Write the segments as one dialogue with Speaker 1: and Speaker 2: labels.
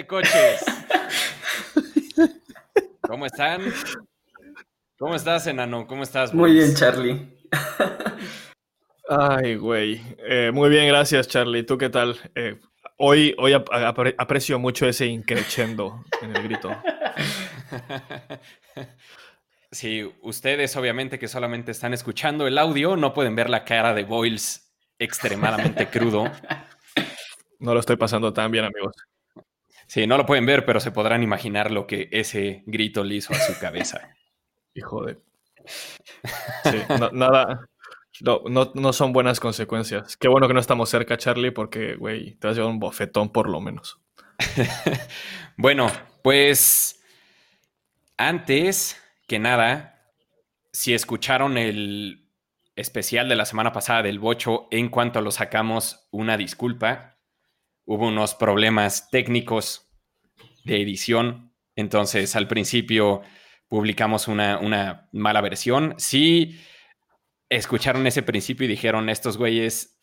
Speaker 1: de coches. ¿Cómo están? ¿Cómo estás, enano? ¿Cómo estás?
Speaker 2: Muy bien, Charlie.
Speaker 3: Ay, güey. Eh, muy bien, gracias, Charlie. ¿Tú qué tal? Eh, hoy hoy aprecio mucho ese increchendo en el grito.
Speaker 1: Sí, ustedes obviamente que solamente están escuchando el audio, no pueden ver la cara de Boyles extremadamente crudo.
Speaker 3: No lo estoy pasando tan bien, amigos.
Speaker 1: Sí, no lo pueden ver, pero se podrán imaginar lo que ese grito le hizo a su cabeza.
Speaker 3: Hijo de. Sí, nada. No, no, son buenas consecuencias. Qué bueno que no estamos cerca, Charlie, porque, güey, te has llevado un bofetón por lo menos.
Speaker 1: bueno, pues antes que nada, si escucharon el especial de la semana pasada del Bocho, en cuanto lo sacamos, una disculpa. Hubo unos problemas técnicos de edición, entonces al principio publicamos una, una mala versión. Sí, escucharon ese principio y dijeron, estos güeyes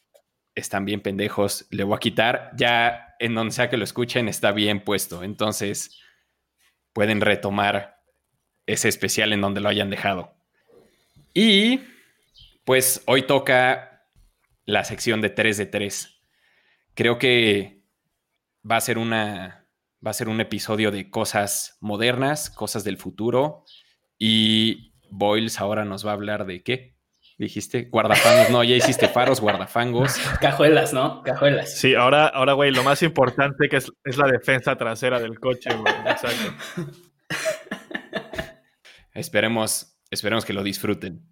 Speaker 1: están bien pendejos, le voy a quitar. Ya en donde sea que lo escuchen está bien puesto, entonces pueden retomar ese especial en donde lo hayan dejado. Y pues hoy toca la sección de 3 de 3. Creo que va a ser una va a ser un episodio de cosas modernas, cosas del futuro y Boyles ahora nos va a hablar de qué? Dijiste guardafangos, no, ya hiciste faros, guardafangos.
Speaker 2: Cajuelas, ¿no? Cajuelas.
Speaker 3: Sí, ahora, ahora, güey, lo más importante que es, es la defensa trasera del coche, güey. Exacto.
Speaker 1: Esperemos, esperemos que lo disfruten.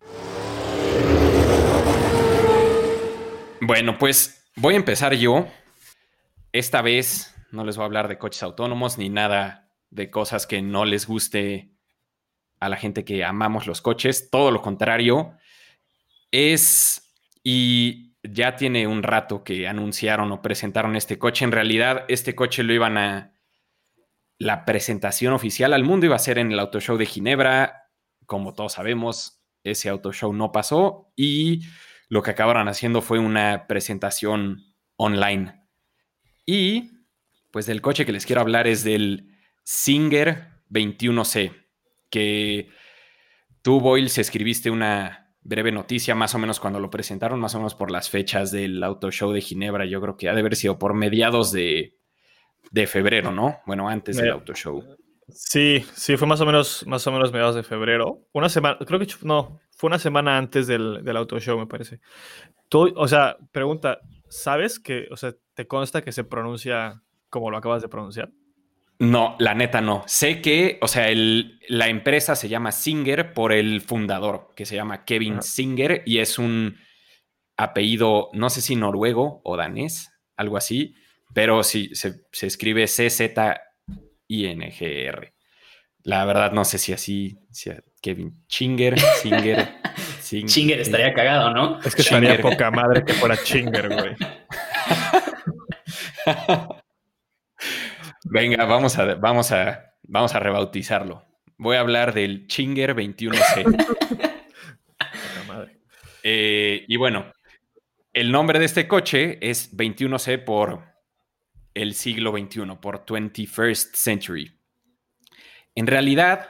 Speaker 1: Bueno, pues voy a empezar yo. Esta vez no les voy a hablar de coches autónomos ni nada de cosas que no les guste a la gente que amamos los coches. Todo lo contrario. Es, y ya tiene un rato que anunciaron o presentaron este coche. En realidad, este coche lo iban a la presentación oficial al mundo iba a ser en el Auto Show de Ginebra. Como todos sabemos, ese Auto Show no pasó y lo que acabaron haciendo fue una presentación online. Y pues del coche que les quiero hablar es del Singer 21C, que tú, Boyle, escribiste una breve noticia más o menos cuando lo presentaron, más o menos por las fechas del Auto Show de Ginebra. Yo creo que ha de haber sido por mediados de de febrero, ¿no? Bueno, antes del auto show.
Speaker 3: Sí, sí, fue más o menos, más o menos mediados de febrero. Una semana, creo que no, fue una semana antes del, del auto show, me parece. O sea, pregunta, ¿sabes que, o sea, te consta que se pronuncia como lo acabas de pronunciar?
Speaker 1: No, la neta no. Sé que, o sea, el, la empresa se llama Singer por el fundador, que se llama Kevin Singer, y es un apellido, no sé si noruego o danés, algo así pero sí, se, escribe C-Z-I-N-G-R. La verdad, no sé si así, si Kevin Chinger, Singer.
Speaker 2: Chinger estaría cagado, ¿no?
Speaker 3: Es que estaría poca madre que fuera Chinger, güey.
Speaker 1: Venga, vamos a, vamos, a, vamos a rebautizarlo. Voy a hablar del Chinger 21C. Eh, y bueno, el nombre de este coche es 21C por el siglo XXI, por 21st Century. En realidad,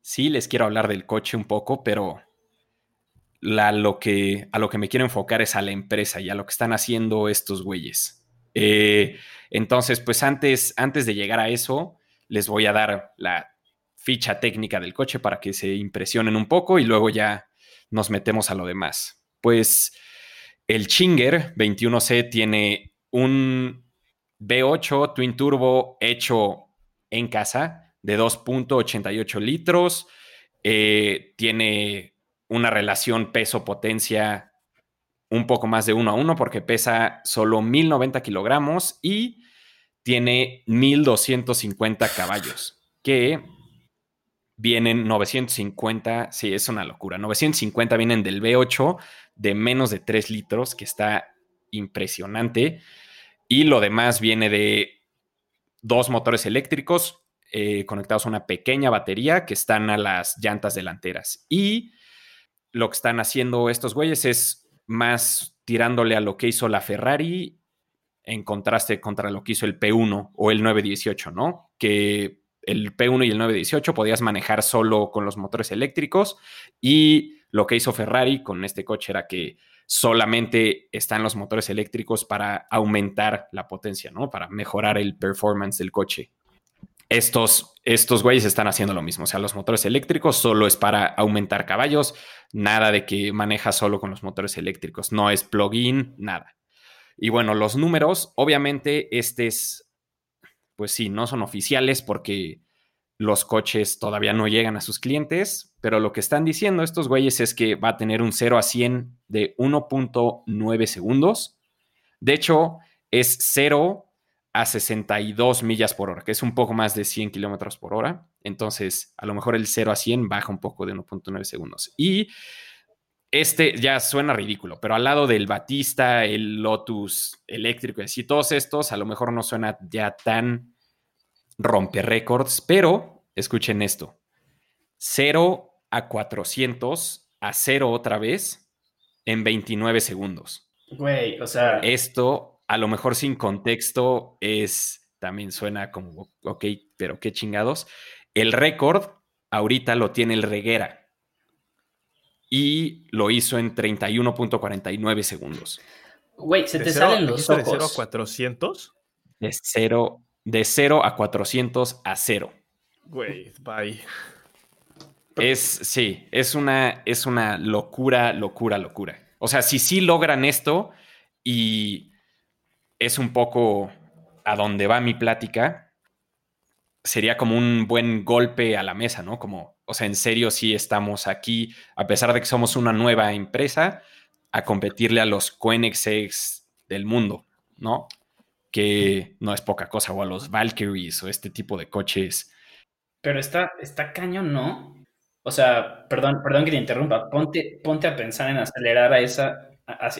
Speaker 1: sí les quiero hablar del coche un poco, pero lo que, a lo que me quiero enfocar es a la empresa y a lo que están haciendo estos güeyes. Eh, entonces, pues antes, antes de llegar a eso, les voy a dar la ficha técnica del coche para que se impresionen un poco y luego ya nos metemos a lo demás. Pues el Chinger 21C tiene un V8 Twin Turbo hecho en casa de 2.88 litros. Eh, tiene una relación peso-potencia un poco más de 1 a 1 porque pesa solo 1090 kilogramos y tiene 1250 caballos, que vienen 950, sí, es una locura, 950 vienen del V8 de menos de 3 litros, que está impresionante. Y lo demás viene de dos motores eléctricos eh, conectados a una pequeña batería que están a las llantas delanteras. Y lo que están haciendo estos güeyes es más tirándole a lo que hizo la Ferrari en contraste contra lo que hizo el P1 o el 918, ¿no? Que el P1 y el 918 podías manejar solo con los motores eléctricos y lo que hizo Ferrari con este coche era que solamente están los motores eléctricos para aumentar la potencia, ¿no? Para mejorar el performance del coche. Estos, estos güeyes están haciendo lo mismo. O sea, los motores eléctricos solo es para aumentar caballos, nada de que maneja solo con los motores eléctricos. No es plug-in, nada. Y bueno, los números, obviamente, este es, pues sí, no son oficiales porque los coches todavía no llegan a sus clientes, pero lo que están diciendo estos güeyes es que va a tener un 0 a 100 de 1.9 segundos. De hecho, es 0 a 62 millas por hora, que es un poco más de 100 kilómetros por hora. Entonces, a lo mejor el 0 a 100 baja un poco de 1.9 segundos. Y este ya suena ridículo, pero al lado del Batista, el Lotus eléctrico y así, todos estos, a lo mejor no suena ya tan rompe récords, pero escuchen esto. 0 a 400 a 0 otra vez en 29 segundos.
Speaker 2: Güey, o sea.
Speaker 1: Esto, a lo mejor sin contexto, es. También suena como, ok, pero qué chingados. El récord ahorita lo tiene el Reguera. Y lo hizo en 31.49 segundos.
Speaker 2: Güey, se te salen los ojos.
Speaker 3: ¿De 0 a 400?
Speaker 1: De 0 de 0 a 400 a 0.
Speaker 3: Güey, bye.
Speaker 1: Es, sí, es una, es una locura, locura, locura. O sea, si sí logran esto y es un poco a donde va mi plática, sería como un buen golpe a la mesa, ¿no? Como, o sea, en serio, sí estamos aquí, a pesar de que somos una nueva empresa, a competirle a los Koenigseggs del mundo, ¿no? que no es poca cosa, o a los Valkyries o este tipo de coches.
Speaker 2: Pero está, está cañón, ¿no? O sea, perdón, perdón que te interrumpa, ponte, ponte a pensar en acelerar a esa,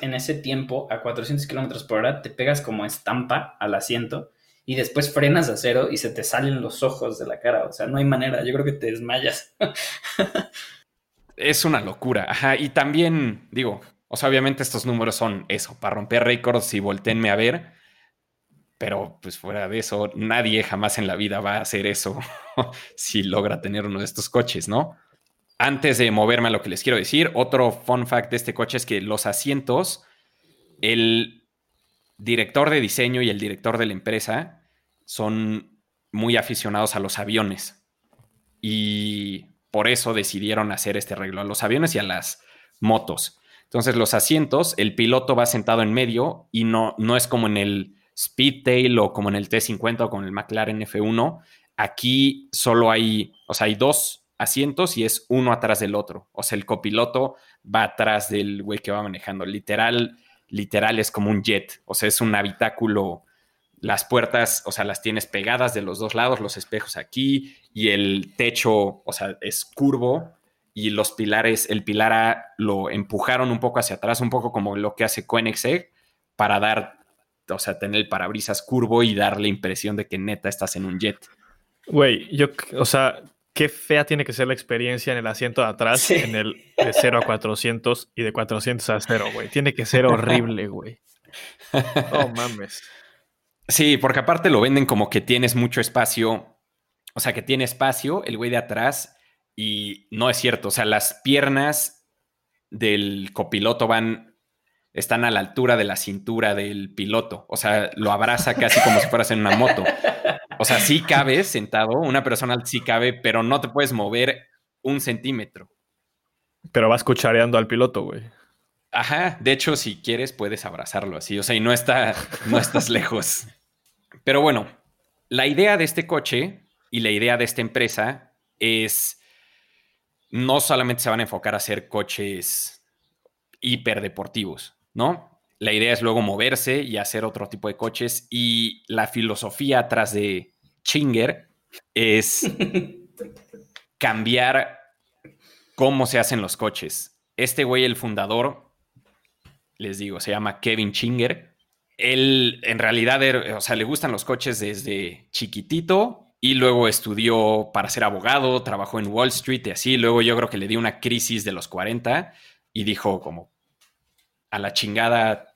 Speaker 2: en ese tiempo a 400 kilómetros por hora, te pegas como estampa al asiento y después frenas a cero y se te salen los ojos de la cara. O sea, no hay manera, yo creo que te desmayas.
Speaker 1: es una locura, ajá. Y también, digo, o sea, obviamente estos números son eso, para romper récords y volteenme a ver pero pues fuera de eso, nadie jamás en la vida va a hacer eso si logra tener uno de estos coches, ¿no? Antes de moverme a lo que les quiero decir, otro fun fact de este coche es que los asientos, el director de diseño y el director de la empresa son muy aficionados a los aviones y por eso decidieron hacer este arreglo a los aviones y a las motos. Entonces los asientos, el piloto va sentado en medio y no, no es como en el Speedtail o como en el T50 o con el McLaren F1, aquí solo hay, o sea, hay dos asientos y es uno atrás del otro. O sea, el copiloto va atrás del güey que va manejando. Literal, literal es como un jet. O sea, es un habitáculo. Las puertas, o sea, las tienes pegadas de los dos lados, los espejos aquí y el techo, o sea, es curvo y los pilares, el pilar A lo empujaron un poco hacia atrás, un poco como lo que hace Koenigsegg para dar o sea, tener el parabrisas curvo y dar la impresión de que neta estás en un jet.
Speaker 3: Güey, yo, o sea, qué fea tiene que ser la experiencia en el asiento de atrás, en el de 0 a 400 y de 400 a 0, güey. Tiene que ser horrible, güey. Oh, mames.
Speaker 1: Sí, porque aparte lo venden como que tienes mucho espacio, o sea, que tiene espacio el güey de atrás y no es cierto, o sea, las piernas del copiloto van están a la altura de la cintura del piloto. O sea, lo abraza casi como si fueras en una moto. O sea, sí cabe sentado, una persona sí cabe, pero no te puedes mover un centímetro.
Speaker 3: Pero vas cuchareando al piloto, güey.
Speaker 1: Ajá, de hecho, si quieres, puedes abrazarlo así. O sea, y no, está, no estás lejos. Pero bueno, la idea de este coche y la idea de esta empresa es no solamente se van a enfocar a hacer coches hiperdeportivos, ¿no? La idea es luego moverse y hacer otro tipo de coches y la filosofía atrás de Chinger es cambiar cómo se hacen los coches. Este güey, el fundador, les digo, se llama Kevin Chinger. Él en realidad, o sea, le gustan los coches desde chiquitito y luego estudió para ser abogado, trabajó en Wall Street y así. Luego yo creo que le dio una crisis de los 40 y dijo como, a la chingada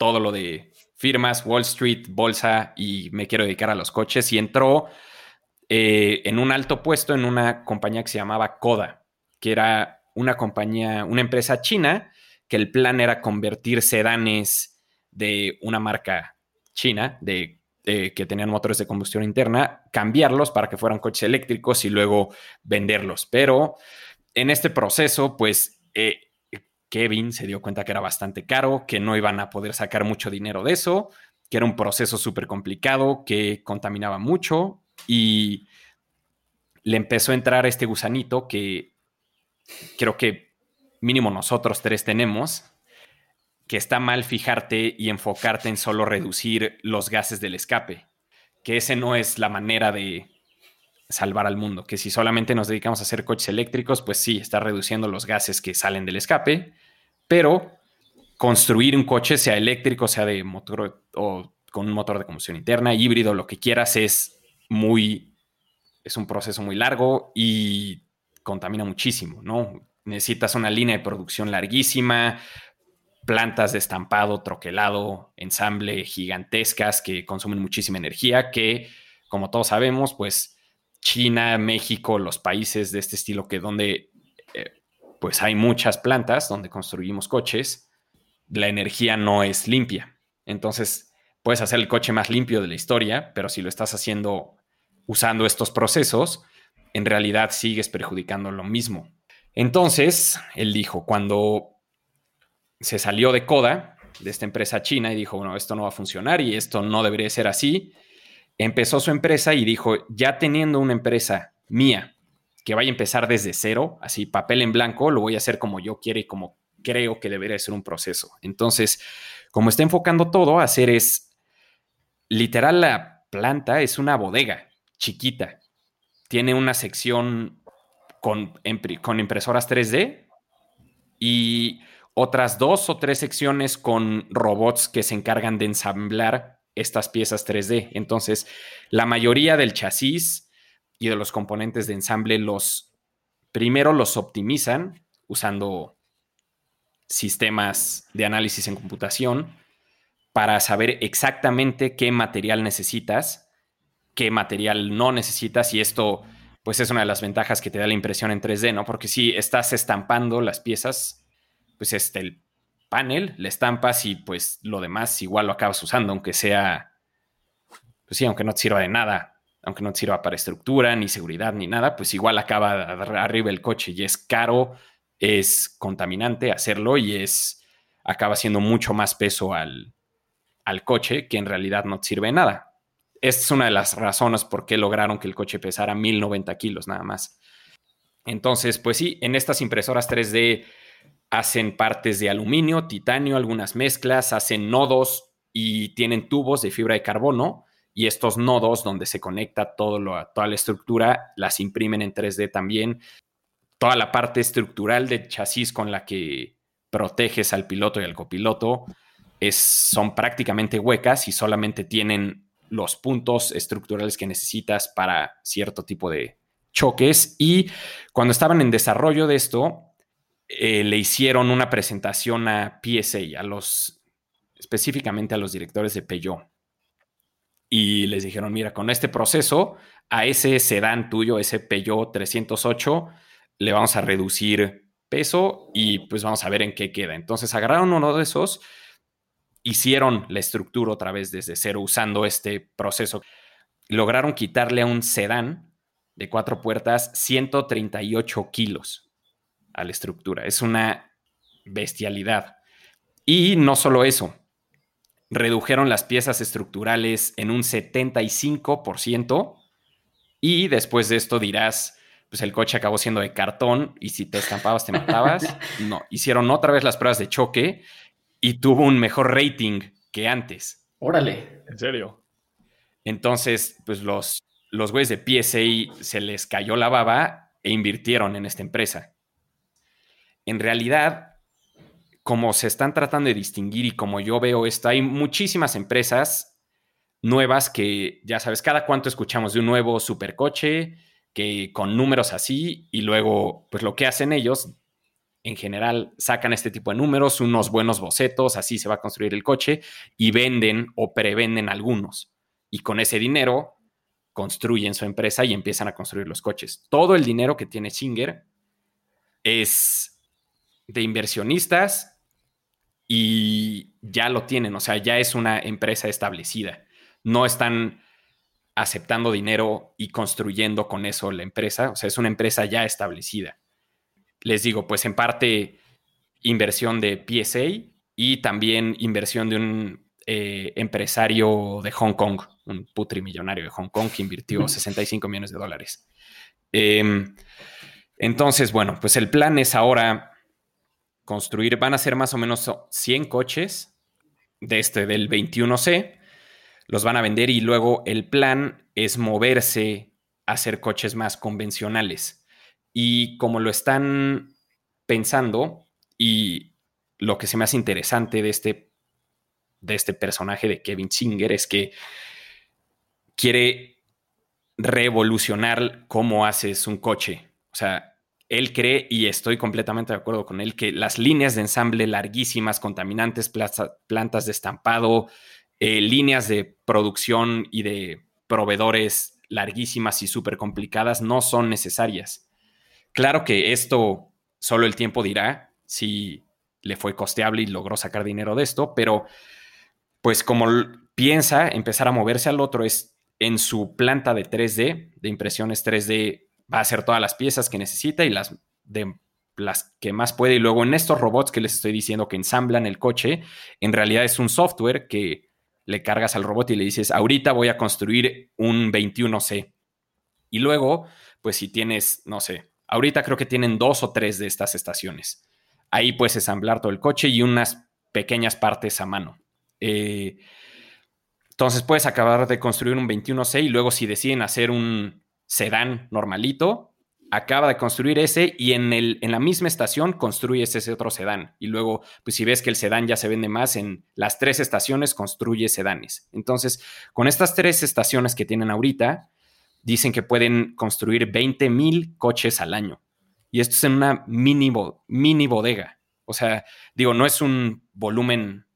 Speaker 1: todo lo de firmas, Wall Street, bolsa y me quiero dedicar a los coches y entró eh, en un alto puesto en una compañía que se llamaba Koda, que era una compañía, una empresa china que el plan era convertir sedanes de una marca china de que tenían motores de combustión interna, cambiarlos para que fueran coches eléctricos y luego venderlos. Pero en este proceso, pues eh, Kevin se dio cuenta que era bastante caro, que no iban a poder sacar mucho dinero de eso, que era un proceso súper complicado, que contaminaba mucho y le empezó a entrar este gusanito que creo que mínimo nosotros tres tenemos, que está mal fijarte y enfocarte en solo reducir los gases del escape, que ese no es la manera de salvar al mundo, que si solamente nos dedicamos a hacer coches eléctricos, pues sí, está reduciendo los gases que salen del escape, pero construir un coche, sea eléctrico, sea de motor o con un motor de combustión interna, híbrido, lo que quieras, es muy, es un proceso muy largo y contamina muchísimo, ¿no? Necesitas una línea de producción larguísima, plantas de estampado, troquelado, ensamble gigantescas que consumen muchísima energía, que como todos sabemos, pues China, México, los países de este estilo que donde eh, pues hay muchas plantas donde construimos coches, la energía no es limpia. Entonces, puedes hacer el coche más limpio de la historia, pero si lo estás haciendo usando estos procesos, en realidad sigues perjudicando lo mismo. Entonces, él dijo, cuando se salió de Coda, de esta empresa china, y dijo, bueno, esto no va a funcionar y esto no debería ser así. Empezó su empresa y dijo, ya teniendo una empresa mía que vaya a empezar desde cero, así papel en blanco, lo voy a hacer como yo quiero y como creo que debería ser un proceso. Entonces, como está enfocando todo hacer es, literal, la planta es una bodega chiquita. Tiene una sección con, con impresoras 3D y otras dos o tres secciones con robots que se encargan de ensamblar estas piezas 3D. Entonces, la mayoría del chasis y de los componentes de ensamble los primero los optimizan usando sistemas de análisis en computación para saber exactamente qué material necesitas, qué material no necesitas y esto pues es una de las ventajas que te da la impresión en 3D, ¿no? Porque si estás estampando las piezas pues este, el panel, le estampas y pues lo demás igual lo acabas usando, aunque sea, pues sí, aunque no te sirva de nada, aunque no te sirva para estructura, ni seguridad, ni nada, pues igual acaba arriba el coche y es caro, es contaminante hacerlo y es, acaba siendo mucho más peso al, al coche que en realidad no te sirve de nada. Esta es una de las razones por qué lograron que el coche pesara 1090 kilos nada más. Entonces, pues sí, en estas impresoras 3D hacen partes de aluminio, titanio, algunas mezclas, hacen nodos y tienen tubos de fibra de carbono y estos nodos donde se conecta todo lo, toda la estructura las imprimen en 3D también. Toda la parte estructural del chasis con la que proteges al piloto y al copiloto es, son prácticamente huecas y solamente tienen los puntos estructurales que necesitas para cierto tipo de choques. Y cuando estaban en desarrollo de esto, eh, le hicieron una presentación a PSA, a los, específicamente a los directores de Peugeot. Y les dijeron, mira, con este proceso, a ese sedán tuyo, ese Peugeot 308, le vamos a reducir peso y pues vamos a ver en qué queda. Entonces agarraron uno de esos, hicieron la estructura otra vez desde cero usando este proceso. Lograron quitarle a un sedán de cuatro puertas 138 kilos a la estructura. Es una bestialidad. Y no solo eso, redujeron las piezas estructurales en un 75% y después de esto dirás, pues el coche acabó siendo de cartón y si te estampabas te matabas. No, hicieron otra vez las pruebas de choque y tuvo un mejor rating que antes.
Speaker 2: Órale.
Speaker 3: ¿En serio?
Speaker 1: Entonces, pues los, los güeyes de PSA se les cayó la baba e invirtieron en esta empresa en realidad, como se están tratando de distinguir y como yo veo esto, hay muchísimas empresas nuevas que, ya sabes, cada cuánto escuchamos de un nuevo supercoche que con números así y luego, pues lo que hacen ellos en general sacan este tipo de números, unos buenos bocetos, así se va a construir el coche y venden o prevenden algunos. Y con ese dinero construyen su empresa y empiezan a construir los coches. Todo el dinero que tiene Singer es de inversionistas y ya lo tienen, o sea, ya es una empresa establecida. No están aceptando dinero y construyendo con eso la empresa, o sea, es una empresa ya establecida. Les digo, pues en parte inversión de PSA y también inversión de un eh, empresario de Hong Kong, un putrimillonario de Hong Kong que invirtió 65 millones de dólares. Em, entonces, bueno, pues el plan es ahora construir, van a ser más o menos 100 coches de este, del 21C, los van a vender y luego el plan es moverse a hacer coches más convencionales. Y como lo están pensando y lo que se me hace interesante de este, de este personaje de Kevin Singer es que quiere revolucionar cómo haces un coche. O sea, él cree, y estoy completamente de acuerdo con él, que las líneas de ensamble larguísimas, contaminantes, plantas de estampado, eh, líneas de producción y de proveedores larguísimas y súper complicadas no son necesarias. Claro que esto solo el tiempo dirá si le fue costeable y logró sacar dinero de esto, pero pues como piensa empezar a moverse al otro es en su planta de 3D, de impresiones 3D va a hacer todas las piezas que necesita y las de las que más puede. Y luego en estos robots que les estoy diciendo que ensamblan el coche, en realidad es un software que le cargas al robot y le dices, ahorita voy a construir un 21C. Y luego, pues si tienes, no sé, ahorita creo que tienen dos o tres de estas estaciones. Ahí puedes ensamblar todo el coche y unas pequeñas partes a mano. Eh, entonces puedes acabar de construir un 21C y luego si deciden hacer un sedán normalito, acaba de construir ese y en, el, en la misma estación construyes ese otro sedán. Y luego, pues si ves que el sedán ya se vende más, en las tres estaciones construye sedanes. Entonces, con estas tres estaciones que tienen ahorita, dicen que pueden construir 20 mil coches al año. Y esto es en una mini, mini bodega. O sea, digo, no es un volumen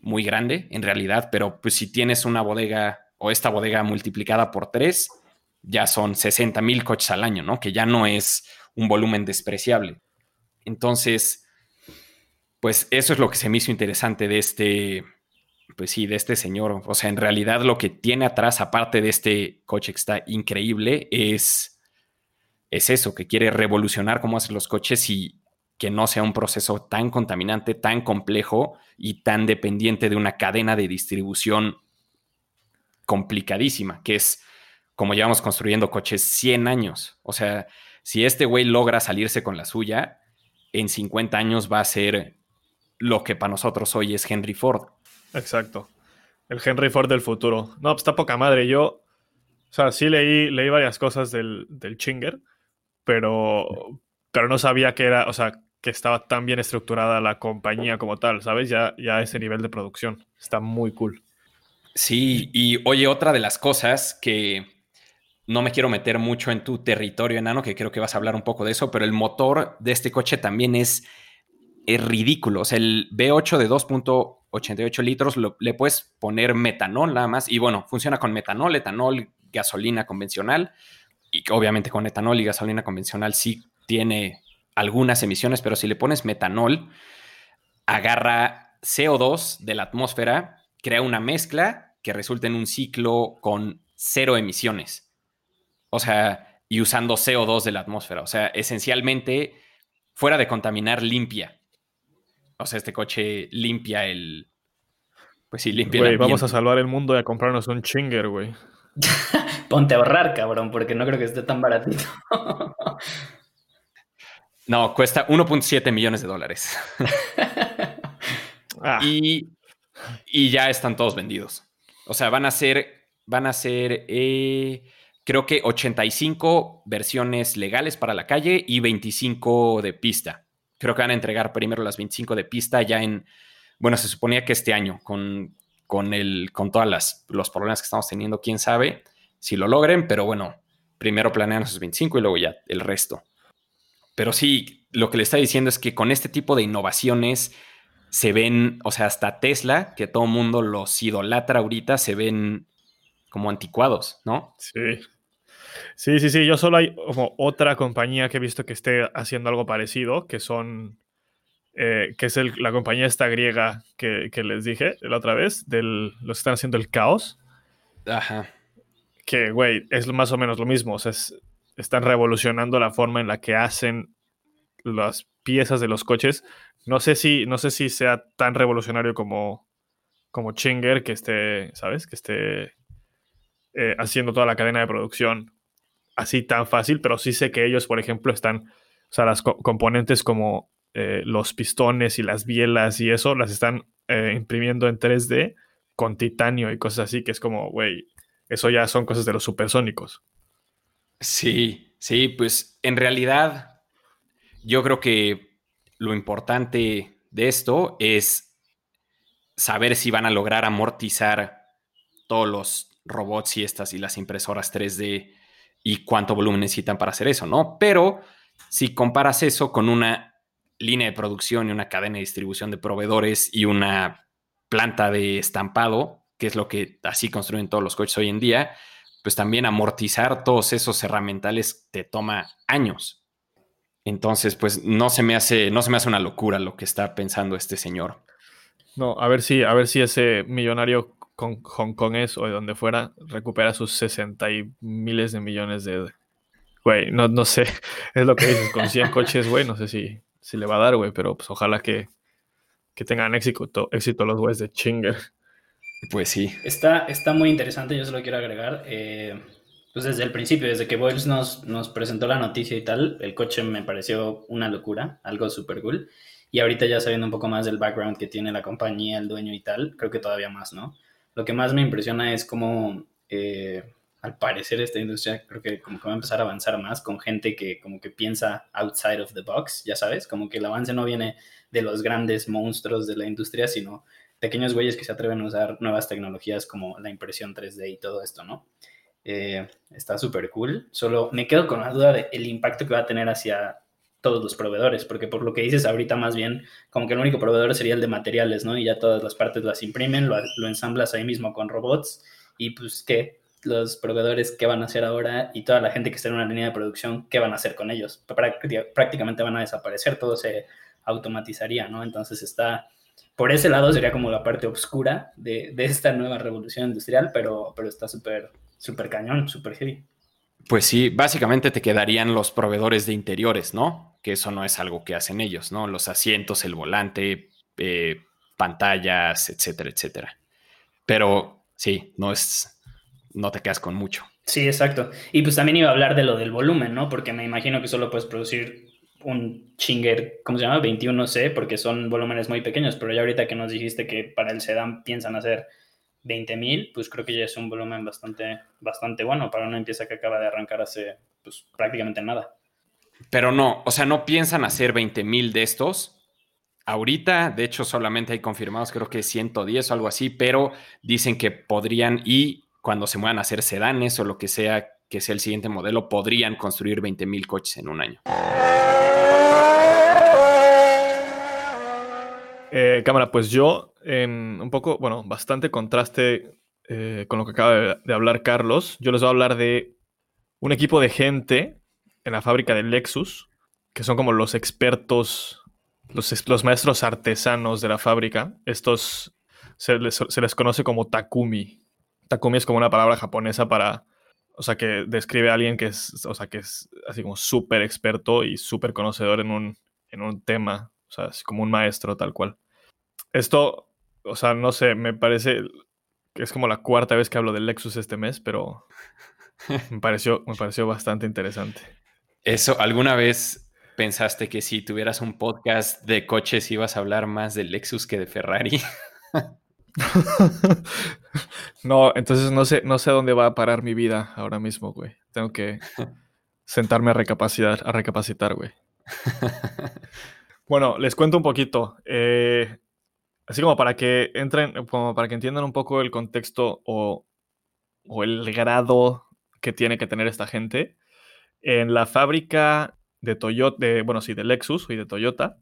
Speaker 1: muy grande en realidad, pero pues si tienes una bodega o esta bodega multiplicada por tres, ya son 60 mil coches al año, ¿no? Que ya no es un volumen despreciable. Entonces, pues eso es lo que se me hizo interesante de este, pues sí, de este señor. O sea, en realidad lo que tiene atrás, aparte de este coche que está increíble, es, es eso, que quiere revolucionar cómo hacen los coches y que no sea un proceso tan contaminante, tan complejo y tan dependiente de una cadena de distribución complicadísima, que es como llevamos construyendo coches 100 años. O sea, si este güey logra salirse con la suya, en 50 años va a ser lo que para nosotros hoy es Henry Ford.
Speaker 3: Exacto. El Henry Ford del futuro. No, pues está poca madre. Yo, o sea, sí leí, leí varias cosas del, del Chinger, pero, pero no sabía que era, o sea, que estaba tan bien estructurada la compañía como tal, ¿sabes? Ya, ya ese nivel de producción. Está muy cool.
Speaker 1: Sí, y oye, otra de las cosas que no me quiero meter mucho en tu territorio enano, que creo que vas a hablar un poco de eso, pero el motor de este coche también es, ridículo. O sea, el V8 de 2.88 litros le puedes poner metanol nada más. Y bueno, funciona con metanol, etanol, gasolina convencional. Y obviamente con etanol y gasolina convencional sí tiene algunas emisiones, pero si le pones metanol, agarra CO2 de la atmósfera, crea una mezcla que resulta en un ciclo con cero emisiones. O sea, y usando CO2 de la atmósfera. O sea, esencialmente, fuera de contaminar, limpia. O sea, este coche limpia el. Pues sí, limpia
Speaker 3: güey, vamos a salvar el mundo y a comprarnos un chinger, güey.
Speaker 2: Ponte a ahorrar, cabrón, porque no creo que esté tan baratito.
Speaker 1: no, cuesta 1.7 millones de dólares. Ah. y, y, ya están todos vendidos. O sea, van a ser. Van a ser. Eh, creo que 85 versiones legales para la calle y 25 de pista. Creo que van a entregar primero las 25 de pista ya en, bueno, se suponía que este año, con, con, el, con todos los problemas que estamos teniendo, quién sabe si lo logren, pero bueno, primero planean esos 25 y luego ya el resto. pero sí, lo que le está diciendo es que con este tipo de innovaciones se ven, o sea, hasta Tesla, que todo el mundo los idolatra ahorita, se ven como anticuados, ¿no?
Speaker 3: Sí. Sí, sí, sí. Yo solo hay como otra compañía que he visto que esté haciendo algo parecido, que son. Eh, que es la compañía esta griega que, les dije la otra vez, del, los que están haciendo el caos.
Speaker 1: Ajá.
Speaker 3: Que, güey, es más o menos lo mismo. O sea, están revolucionando la forma en la que hacen las piezas de los coches. No sé si, no sé si sea tan revolucionario como, como Chinger, que esté, ¿sabes? Que esté eh, haciendo toda la cadena de producción así tan fácil, pero sí sé que ellos, por ejemplo, están, o sea, las componentes como eh, los pistones y las bielas y eso, las están eh, imprimiendo en 3D con titanio y cosas así, que es como, güey, eso ya son cosas de los supersónicos.
Speaker 1: Sí, sí, pues en realidad yo creo que lo importante de esto es saber si van a lograr amortizar todos los robots y estas y las impresoras 3D y cuánto volumen necesitan para hacer eso, ¿no? Pero si comparas eso con una línea de producción y una cadena de distribución de proveedores y una planta de estampado, que es lo que así construyen todos los coches hoy en día, pues también amortizar todos esos herramientales te toma años. Entonces, pues no se me hace, no se me hace una locura lo que está pensando este señor.
Speaker 3: No, a ver si, a ver si ese millonario con Hong Kong es o de donde fuera, recupera sus 60 y miles de millones de... Güey, no, no sé, es lo que dices, con 100 coches, güey, no sé si, si le va a dar, güey, pero pues ojalá que, que tengan éxito, éxito los güeyes de Chinger.
Speaker 1: Pues sí.
Speaker 2: Está, está muy interesante, yo se lo quiero agregar. Eh, pues desde el principio, desde que Boyles nos, nos presentó la noticia y tal, el coche me pareció una locura, algo súper cool. Y ahorita ya sabiendo un poco más del background que tiene la compañía, el dueño y tal, creo que todavía más, ¿no? Lo que más me impresiona es cómo, eh, al parecer, esta industria creo que como que va a empezar a avanzar más con gente que como que piensa outside of the box, ya sabes, como que el avance no viene de los grandes monstruos de la industria, sino pequeños güeyes que se atreven a usar nuevas tecnologías como la impresión 3D y todo esto, ¿no? Eh, está súper cool. Solo me quedo con la duda del impacto que va a tener hacia todos los proveedores, porque por lo que dices ahorita más bien, como que el único proveedor sería el de materiales, ¿no? Y ya todas las partes las imprimen, lo, ensamblas ahí mismo con robots y pues qué, los proveedores qué van a hacer ahora y toda la gente que está en una línea de producción, qué van a hacer con ellos. Prácticamente van a desaparecer, todo se automatizaría, ¿no? Entonces está, por ese lado sería como la parte oscura de, de esta nueva revolución industrial, pero, pero está súper, súper cañón, súper heavy.
Speaker 1: Pues sí, básicamente te quedarían los proveedores de interiores, ¿no? Que eso no es algo que hacen ellos, ¿no? Los asientos, el volante, eh, pantallas, etcétera, etcétera. Pero sí, no es, no te quedas con mucho.
Speaker 2: Sí, exacto. Y pues también iba a hablar de lo del volumen, ¿no? Porque me imagino que solo puedes producir un chinger, ¿cómo se llama? 21C, porque son volúmenes muy pequeños, pero ya ahorita que nos dijiste que para el sedán piensan hacer 20.000, pues creo que ya es un volumen bastante, bastante bueno para una empresa que acaba de arrancar hace pues, prácticamente nada.
Speaker 1: Pero no, o sea, no piensan hacer 20.000 de estos. Ahorita, de hecho, solamente hay confirmados, creo que 110 o algo así, pero dicen que podrían y cuando se muevan a hacer sedanes o lo que sea que sea el siguiente modelo, podrían construir 20.000 coches en un año.
Speaker 3: Eh, cámara, pues yo en un poco, bueno, bastante contraste eh, con lo que acaba de, hablar Carlos. Yo les voy a hablar de un equipo de gente en la fábrica de Lexus, que son como los expertos, los, los maestros artesanos de la fábrica. Estos se les, se les, conoce como Takumi. Takumi es como una palabra japonesa para, o sea, que describe a alguien que es, o sea, que es así como súper experto y súper conocedor en un, en un tema, o sea, es como un maestro tal cual. Esto o sea, no sé, me parece que es como la cuarta vez que hablo del Lexus este mes, pero me pareció, me pareció bastante interesante.
Speaker 1: Eso, ¿alguna vez pensaste que si tuvieras un podcast de coches ibas a hablar más de Lexus que de Ferrari?
Speaker 3: no, entonces no sé, no sé dónde va a parar mi vida ahora mismo, güey. Tengo que sentarme a recapacitar, a recapacitar, güey. Bueno, les cuento un poquito. Eh, así como para que entren, como para que entiendan un poco el contexto o, el grado que tiene que tener esta gente. En la fábrica de Toyota, bueno, sí, de Lexus y de Toyota.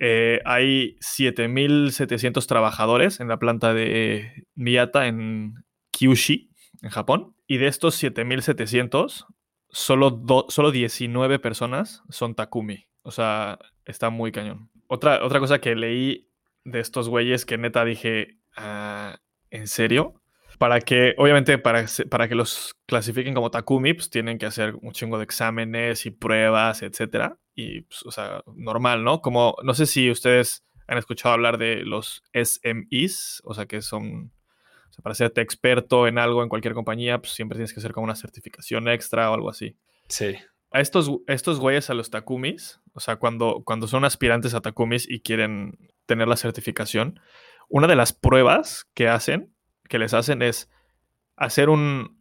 Speaker 3: Eh, hay 7.700 trabajadores en la planta de Miyata en Kyushi, en Japón. Y de estos 7.700, solo, solo 19 personas son Takumi. O sea, está muy cañón. Otra, otra cosa que leí de estos güeyes que neta dije, ah, ¿en serio? Para que, obviamente, para, para que los clasifiquen como Takumi, pues tienen que hacer un chingo de exámenes y pruebas, etcétera. Y, pues, o sea, normal, ¿no? Como, no sé si ustedes han escuchado hablar de los SMEs, o sea, que son, o sea, para serte experto en algo en cualquier compañía, pues siempre tienes que hacer como una certificación extra o algo así.
Speaker 1: Sí.
Speaker 3: A estos, estos güeyes, a los Takumis, o sea, cuando, cuando son aspirantes a Takumis y quieren tener la certificación, una de las pruebas que hacen, que les hacen es hacer un,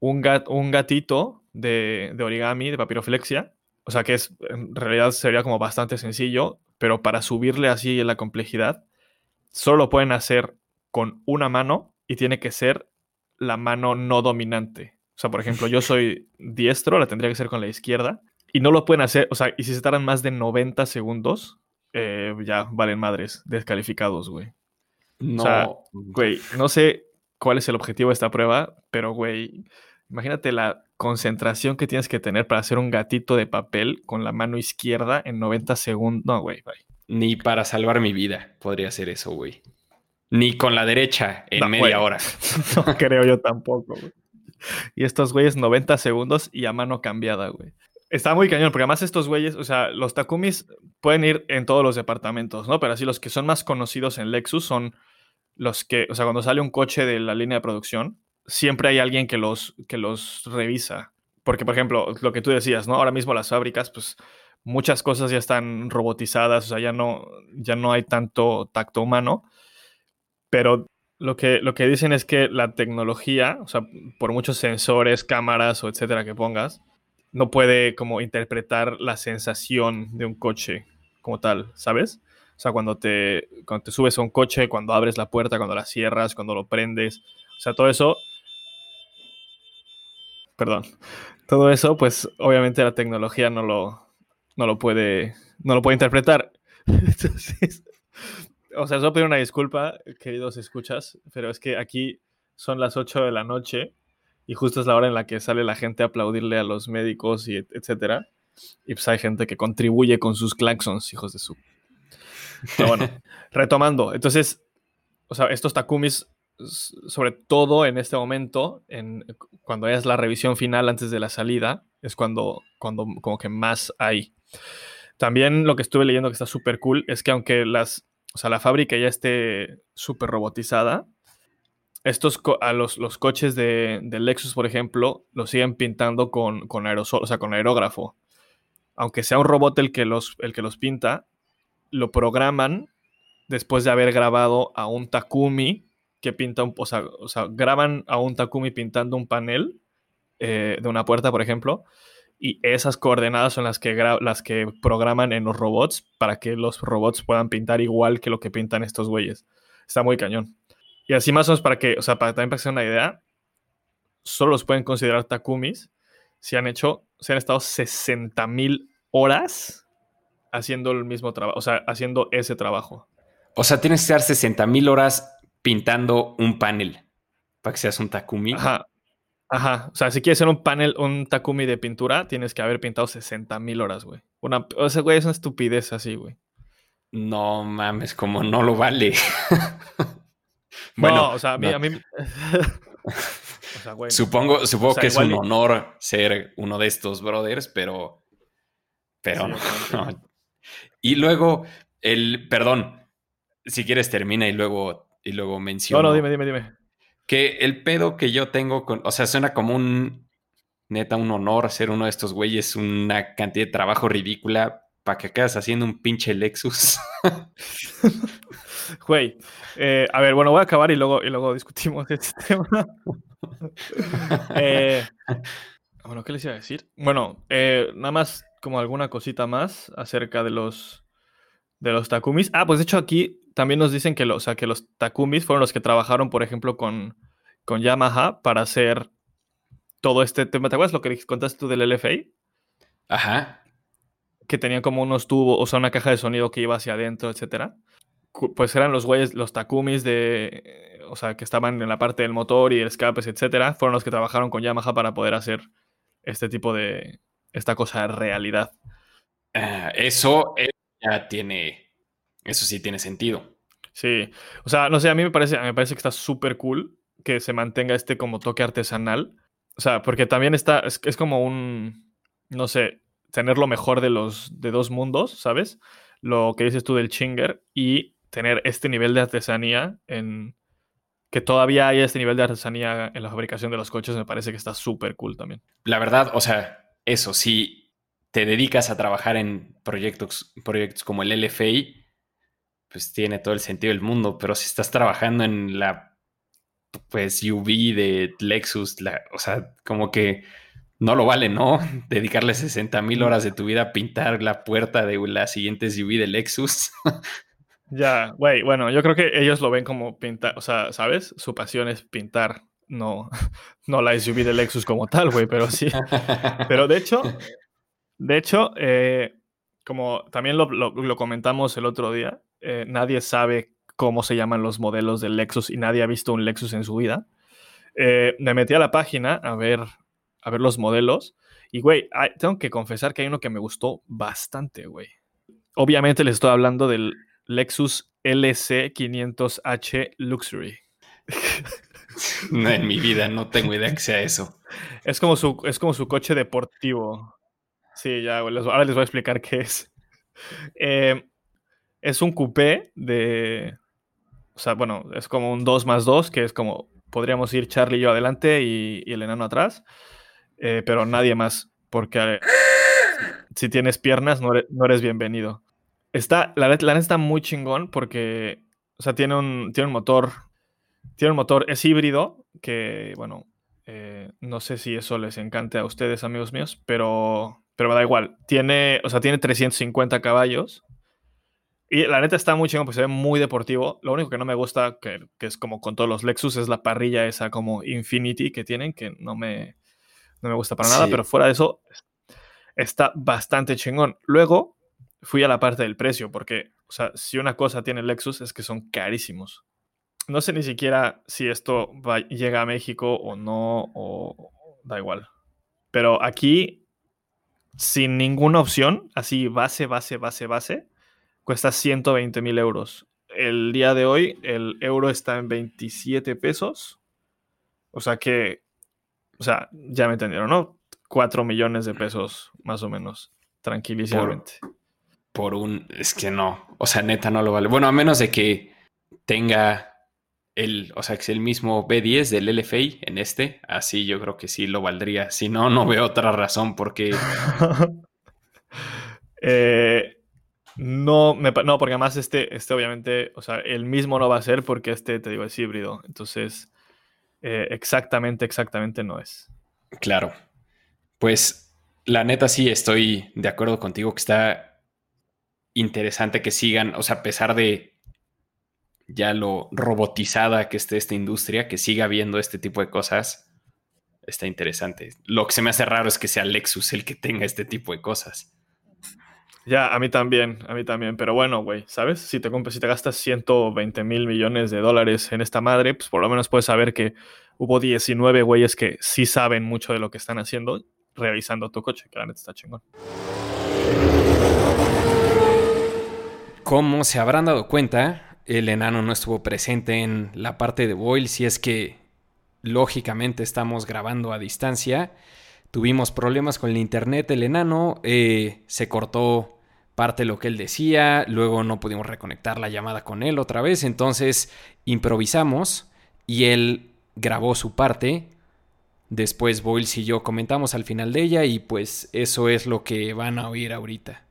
Speaker 3: un, un gatito de, de, origami, de papiroflexia. O sea que es, en realidad sería como bastante sencillo, pero para subirle así la complejidad, solo lo pueden hacer con una mano y tiene que ser la mano no dominante. O sea, por ejemplo, yo soy diestro, la tendría que ser con la izquierda. Y no lo pueden hacer, o sea, y si se tardan más de 90 segundos, eh, ya valen madres, descalificados, güey. No. O sea, güey, no sé cuál es el objetivo de esta prueba, pero, güey, imagínate la concentración que tienes que tener para hacer un gatito de papel con la mano izquierda en 90 segundos. No, güey, güey.
Speaker 1: Ni para salvar mi vida podría hacer eso, güey. Ni con la derecha en media hora.
Speaker 3: no creo yo tampoco, güey. Y estos güeyes 90 segundos y a mano cambiada, güey. Está muy cañón, porque además estos güeyes, o sea, los Takumis pueden ir en todos los departamentos, ¿no? Pero así los que son más conocidos en Lexus son los que, o sea, cuando sale un coche de la línea de producción, siempre hay alguien que los, que los revisa. Porque, por ejemplo, lo que tú decías, ¿no? Ahora mismo las fábricas, pues muchas cosas ya están robotizadas, o sea, ya no, ya no hay tanto tacto humano. Pero lo que, lo que dicen es que la tecnología, o sea, por muchos sensores, cámaras o etcétera que pongas, no puede como interpretar la sensación de un coche como tal, ¿sabes? O sea, cuando te, cuando te subes a un coche, cuando abres la puerta, cuando la cierras, cuando lo prendes, o sea, todo eso, perdón, todo eso, pues obviamente la tecnología no lo, no lo puede, no lo puede interpretar. Entonces, o sea, solo pedir una disculpa, queridos escuchas, pero es que aquí son las 8 de la noche y justo es la hora en la que sale la gente a aplaudirle a los médicos y etcétera. Y pues hay gente que contribuye con sus claxons, hijos de su. Pero bueno, retomando. Entonces, o sea, estos Takumis, sobre todo en este momento, en, cuando es la revisión final antes de la salida, es cuando, cuando como que más hay. También lo que estuve leyendo que está súper cool es que aunque las, o sea, la fábrica ya esté súper robotizada, estos a los, los coches de, Lexus, por ejemplo, los siguen pintando con, con aerosol, o sea, con aerógrafo. Aunque sea un robot el que, los, el que los pinta, lo programan después de haber grabado a un Takumi que pinta un. O sea, o sea graban a un Takumi pintando un panel eh, de una puerta, por ejemplo. Y esas coordenadas son las que, las que programan en los robots para que los robots puedan pintar igual que lo que pintan estos güeyes. Está muy cañón. Y así más o menos para que, o sea, para también para que una idea, solo los pueden considerar takumis si han hecho, si han estado 60 mil horas haciendo el mismo trabajo, o sea, haciendo ese trabajo.
Speaker 1: O sea, tienes que estar 60 mil horas pintando un panel para que seas un takumi.
Speaker 3: Ajá. Ajá. O sea, si quieres ser un panel, un takumi de pintura, tienes que haber pintado 60 mil horas, güey. Una, o sea, güey, es una estupidez así, güey.
Speaker 1: No mames, como no lo vale.
Speaker 3: Bueno, o sea, a mí. A mí...
Speaker 1: supongo supongo que es un honor ser uno de estos brothers, pero. Pero no, Y luego, el. Perdón. Si quieres, termina y luego, y luego menciono.
Speaker 3: No, no, dime, dime, dime.
Speaker 1: Que el pedo que yo tengo con. O sea, suena como un. Neta, un honor ser uno de estos güeyes, una cantidad de trabajo ridícula para que acabes haciendo un pinche Lexus.
Speaker 3: Güey, eh, a ver, bueno, voy a acabar y luego, y luego discutimos este tema. Eh, bueno, ¿qué les iba a decir? Bueno, eh, nada más como alguna cosita más acerca de los, de los Takumis. Ah, pues de hecho aquí también nos dicen que, los, que los Takumis fueron los que trabajaron, por ejemplo, con, con Yamaha para hacer todo este tema. ¿Te acuerdas lo que contaste tú del LFA?
Speaker 1: Ajá.
Speaker 3: que tenían como unos tubos, o sea, una caja de sonido que iba hacia adentro, etcétera. Pues eran los güeyes, los Takumis de, o sea, que estaban en la parte del motor y el escapes, etcétera, fueron los que trabajaron con Yamaha para poder hacer este tipo de, esta cosa realidad.
Speaker 1: Ah, eso eh, ya tiene, eso sí tiene sentido.
Speaker 3: Sí, o sea, no sé, a mí me parece, me parece que está súper cool que se mantenga este como toque artesanal. O sea, porque también está, es, es como un, no sé, tener lo mejor de los de dos mundos, ¿sabes? Lo que dices tú del chinger y tener este nivel de artesanía en que todavía hay este nivel de artesanía en la fabricación de los coches, me parece que está súper cool también.
Speaker 1: La verdad, o sea, eso, si te dedicas a trabajar en proyectos, proyectos como el LFI, pues tiene todo el sentido del mundo, pero si estás trabajando en la pues UV de Lexus, la- o sea, como que no lo vale, ¿no? Dedicarle 60 mil horas de tu vida a pintar la puerta de la siguiente SUV de Lexus.
Speaker 3: Ya, güey, bueno, yo creo que ellos lo ven como pintar, o sea, ¿sabes? Su pasión es pintar, no, no la SUV de Lexus como tal, güey, pero sí. Pero de hecho, de hecho, eh, como también lo, lo- lo comentamos el otro día, eh, nadie sabe cómo se llaman los modelos del Lexus y nadie ha visto un Lexus en su vida. Eh, me metí a la página a ver, a ver los modelos y, güey, hay- tengo que confesar que hay uno que me gustó bastante, güey. Obviamente les estoy hablando del Lexus LC500H Luxury.
Speaker 1: No, en mi vida no tengo idea que sea eso.
Speaker 3: Es como su, es como su coche deportivo. Sí, ya, güey, les- ahora les voy a explicar qué es. Eh, es un coupé de. O sea, bueno, es como un 2 más 2, que es como podríamos ir Charlie y yo adelante y, el enano atrás, eh, pero nadie más, porque eh, si tienes piernas no eres, no eres bienvenido. Está, la neta está muy chingón porque, o sea, tiene un, tiene un motor, tiene un motor, es híbrido, que, bueno, eh, no sé si eso les encante a ustedes, amigos míos, pero, pero me da igual. Tiene, o sea, tiene 350 caballos. Y la neta está muy chingón, pues se ve muy deportivo. Lo único que no me gusta, que, que es como con todos los Lexus, es la parrilla esa como Infinity que tienen, que no me, no me gusta para nada,
Speaker 1: Sí.
Speaker 3: pero fuera de eso, está bastante chingón. Luego fui a la parte del precio, porque, o sea, si una cosa tiene Lexus es que son carísimos. No sé ni siquiera si esto va- llega a México o no, o da igual. Pero aquí, sin ninguna opción, así base, base, base, base, cuesta 120 mil euros. El día de hoy, el euro está en 27 pesos. O sea que, o sea, ya me entendieron, ¿no? 4 millones de pesos, más o menos, tranquilísimamente.
Speaker 1: Por un, es que no, o sea, neta no lo vale. Bueno, a menos de que tenga el, o sea, que sea el mismo B10 del LFI en este, así yo creo que sí lo valdría. Si no, no veo otra razón porque
Speaker 3: Eh, no, me no, porque además este, este obviamente, o sea, el mismo no va a ser porque este, te digo, es híbrido. Entonces, eh, exactamente, exactamente no es.
Speaker 1: Claro. Pues la neta sí estoy de acuerdo contigo que está interesante que sigan, o sea, a pesar de ya lo robotizada que esté esta industria, que siga viendo este tipo de cosas, está interesante. Lo que se me hace raro es que sea Lexus el que tenga este tipo de cosas.
Speaker 3: Ya, a mí también, a mí también. Pero bueno, güey, ¿sabes? Si te compras, si te gastas 120 mil millones de dólares en esta madre, pues por lo menos puedes saber que hubo 19 güeyes que sí saben mucho de lo que están haciendo revisando tu coche, que la neta está chingón.
Speaker 1: Como se habrán dado cuenta, el enano no estuvo presente en la parte de Boyle, si es que lógicamente estamos grabando a distancia. Tuvimos problemas con el internet, el enano eh, se cortó parte de lo que él decía, luego no pudimos reconectar la llamada con él otra vez, entonces improvisamos y él grabó su parte. Después Boyles y yo comentamos al final de ella y pues eso es lo que van a oír ahorita.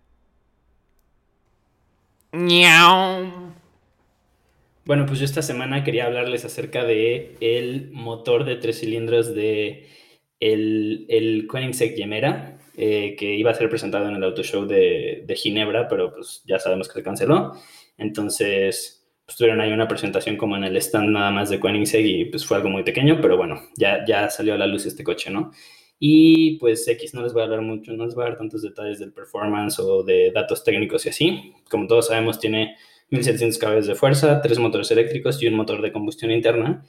Speaker 2: Bueno, pues yo esta semana quería hablarles acerca de el motor de tres cilindros de el, el Koenigsegg Gemera, eh, que iba a ser presentado en el Auto Show de, de Ginebra, pero pues ya sabemos que se canceló. Entonces, pues tuvieron ahí una presentación como en el stand nada más de Koenigsegg y pues fue algo muy pequeño, pero bueno, ya, ya salió a la luz este coche, ¿no? Y pues X, no les voy a hablar mucho, no les voy a dar tantos detalles del performance o de datos técnicos y así. Como todos sabemos, tiene 1700 caballos de fuerza, tres motores eléctricos y un motor de combustión interna.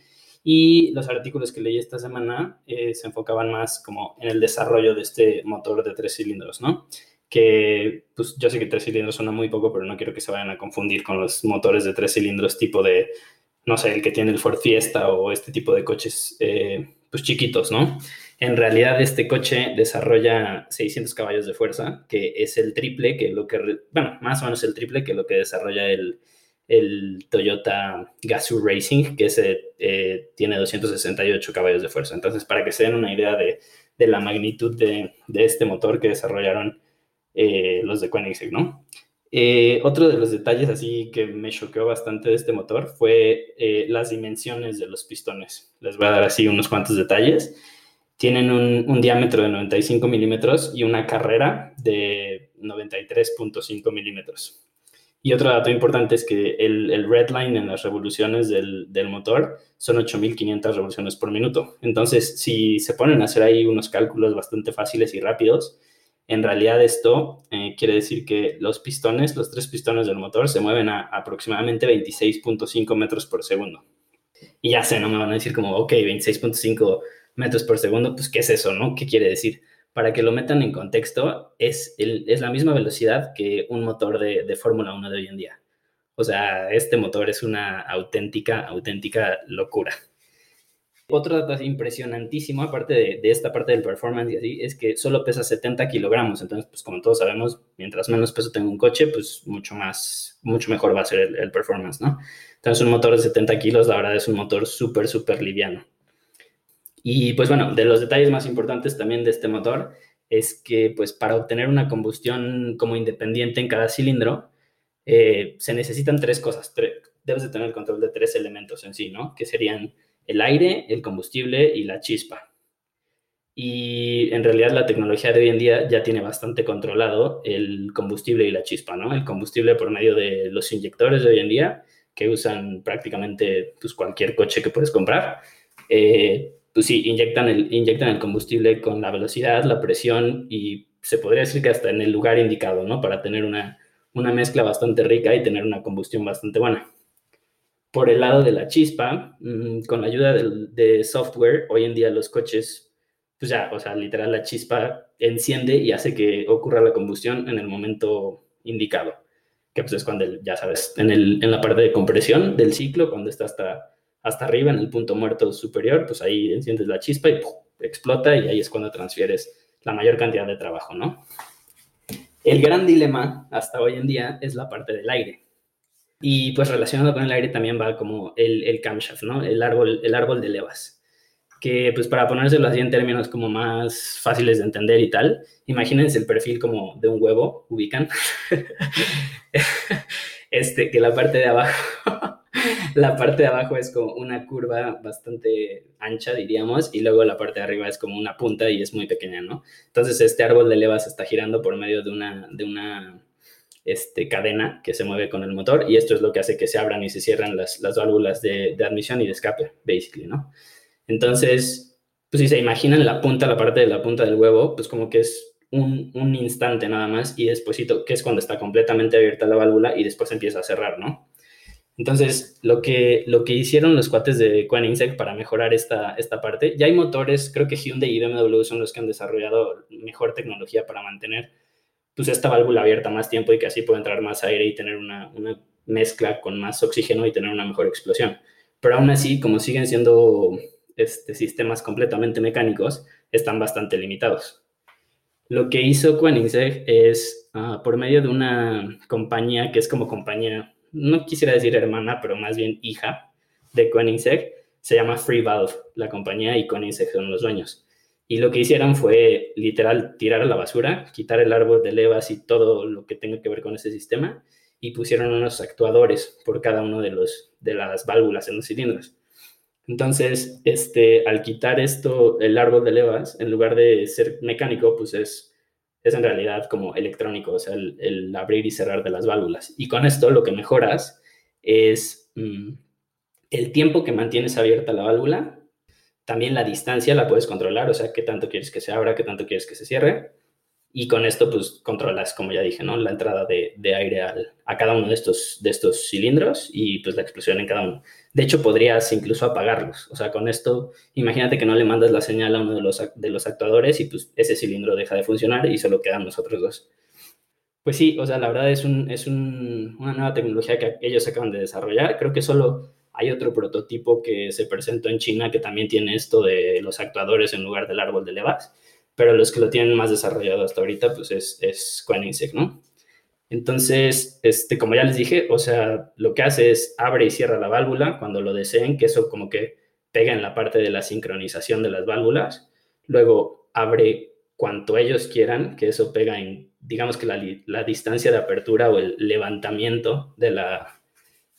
Speaker 2: Y los artículos que leí esta semana eh, se enfocaban más como en el desarrollo de este motor de tres cilindros, ¿no? Que pues yo sé que tres cilindros suena muy poco, pero no quiero que se vayan a confundir con los motores de tres cilindros tipo de, no sé, el que tiene el Ford Fiesta o este tipo de coches eh, pues chiquitos, ¿no? En realidad este coche desarrolla 600 caballos de fuerza, que es el triple que lo que, bueno, más o menos el triple que lo que desarrolla el, el Toyota Gazoo Racing, que ese, eh, tiene 268 caballos de fuerza. Entonces, para que se den una idea de, de la magnitud de, de, este motor que desarrollaron eh, los de Koenigsegg, ¿no? Eh, otro de los detalles así que me choqueó bastante de este motor fue las dimensiones de los pistones. Les voy a dar así unos cuantos detalles tienen un, diámetro de 95 milímetros y una carrera de 93.5 milímetros. Y otro dato importante es que el, el red line en las revoluciones del, del motor son 8.500 revoluciones por minuto. Entonces, si se ponen a hacer ahí unos cálculos bastante fáciles y rápidos, en realidad esto eh, quiere decir que los pistones, los tres pistones del motor, se mueven a aproximadamente 26.5 metros por segundo. Y ya sé, no me van a decir como, ok, 26.5 metros por segundo, pues ¿qué es eso, no? ¿Qué quiere decir? Para que lo metan en contexto, es, es la misma velocidad que un motor de, de Fórmula 1 de hoy en día. O sea, este motor es una auténtica, auténtica locura. Otro dato impresionantísimo, aparte de, de, esta parte del performance y así, es que solo pesa 70 kilogramos. Entonces, pues como todos sabemos, mientras menos peso tenga un coche, pues mucho más, mucho mejor va a ser el, el performance, ¿no? Entonces, un motor de 70 kilos, la verdad, es un motor súper, súper liviano. Y pues bueno, de los detalles más importantes también de este motor es que pues para obtener una combustión como independiente en cada cilindro, eh, se necesitan tres cosas. debes de tener control de tres elementos en sí, ¿no? Que serían el aire, el combustible y la chispa. Y en realidad la tecnología de hoy en día ya tiene bastante controlado el combustible y la chispa, ¿no? El combustible por medio de los inyectores de hoy en día, que usan prácticamente pues, cualquier coche que puedes comprar. Eh, pues sí, inyectan el, inyectan el combustible con la velocidad, la presión y se podría decir que hasta en el lugar indicado, ¿no? Para tener una, una mezcla bastante rica y tener una combustión bastante buena. Por el lado de la chispa, mmm, con la ayuda de, de, software, hoy en día los coches, pues ya, o sea, literal la chispa enciende y hace que ocurra la combustión en el momento indicado, que pues es cuando, ya sabes, en, el, en la parte de compresión del ciclo, cuando está hasta hasta arriba en el punto muerto superior, pues ahí enciendes la chispa y explota y ahí es cuando transfieres la mayor cantidad de trabajo, ¿no? El gran dilema hasta hoy en día es la parte del aire. Y pues relacionado con el aire también va como el, el camshaft, ¿no? El árbol, el árbol de levas. Que pues para ponérselo así en términos como más fáciles de entender y tal, imagínense el perfil como de un huevo, ubican. este, que la parte de abajo la parte de abajo es como una curva bastante ancha, diríamos, y luego la parte de arriba es como una punta y es muy pequeña, ¿no? Entonces este árbol de levas está girando por medio de una, de una este, cadena que se mueve con el motor y esto es lo que hace que se abran y se cierran las, las válvulas de, de admisión y de escape, basically, ¿no? Entonces, pues si se imaginan la punta, la parte de la punta del huevo, pues como que es un, un, instante nada más y después, que es cuando está completamente abierta la válvula y después empieza a cerrar, ¿no? Entonces, lo que, lo que hicieron los cuates de Koenigsegg para mejorar esta, esta parte, ya hay motores, creo que Hyundai y BMW son los que han desarrollado mejor tecnología para mantener pues, esta válvula abierta más tiempo y que así pueda entrar más aire y tener una, una mezcla con más oxígeno y tener una mejor explosión. Pero aún así, como siguen siendo este, sistemas completamente mecánicos, están bastante limitados. Lo que hizo Koenigsegg es, uh, por medio de una compañía que es como compañía no quisiera decir hermana, pero más bien hija de Koenigsegg, se llama Free Valve, la compañía, y Koenigsegg son los dueños. Y lo que hicieron fue literal tirar a la basura, quitar el árbol de levas y todo lo que tenga que ver con ese sistema, y pusieron unos actuadores por cada uno de, los, de las válvulas en los cilindros. Entonces, este, al quitar esto, el árbol de levas, en lugar de ser mecánico, pues es es en realidad como electrónico, o sea, el, abrir y cerrar de las válvulas. Y con esto lo que mejoras es mmm, el tiempo que mantienes abierta la válvula también la distancia la puedes controlar, o sea, qué tanto quieres que se abra, qué tanto quieres que se cierre. Y con esto, pues, controlas, como ya dije, ¿no? La entrada de, de aire al, a cada uno de estos, de estos cilindros y, pues, la explosión en cada uno. De hecho, podrías incluso apagarlos. O sea, con esto, imagínate que no le mandas la señal a uno de los, de los actuadores y, pues, ese cilindro deja de funcionar y solo quedan los otros dos. Pues sí, o sea, la verdad es, un, es un, una nueva tecnología que ellos acaban de desarrollar. Creo que solo hay otro prototipo que se presentó en China que también tiene esto de los actuadores en lugar del árbol de Levas, pero los que lo tienen más desarrollado hasta ahorita, pues es, es Koenigsegg, ¿no? Entonces, este, como ya les dije, o sea, lo que hace es abre y cierra la válvula cuando lo deseen, que eso como que pega en la parte de la sincronización de las válvulas. Luego abre cuanto ellos quieran, que eso pega en, digamos que la, la distancia de apertura o el levantamiento de la,